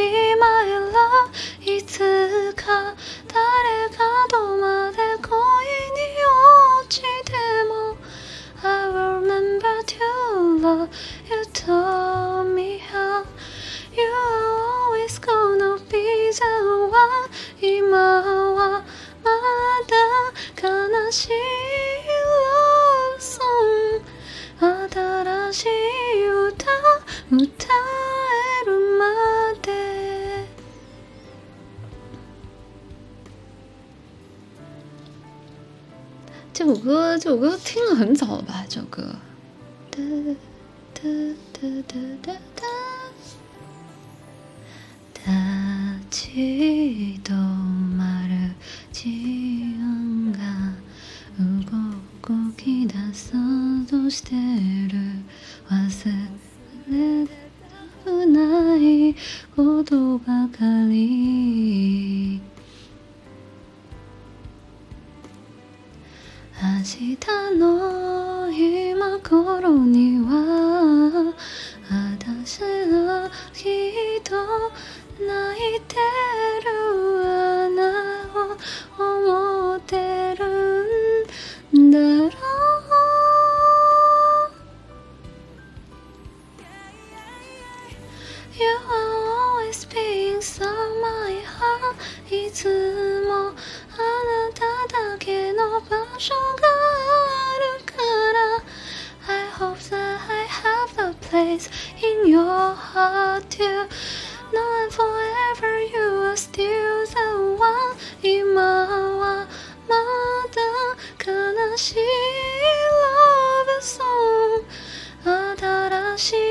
be 这首歌，这首歌听了很早了吧？这首歌。哒哒哒哒哒哒。立ち止まる自分が動き出そうとしてる忘れたくないことばかり 明日の今頃には私はきっと泣いてる穴を思ってるんだろう。You are always being so my heart いつ I hope that I have a place in your heart too. Knowing forever you are still the one in my mother. Can I love song? 新しい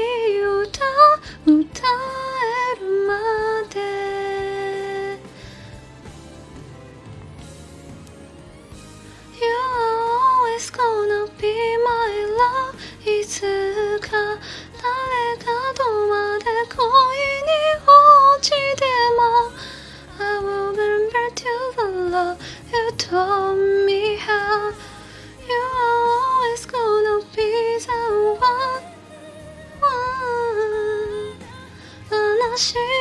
shame.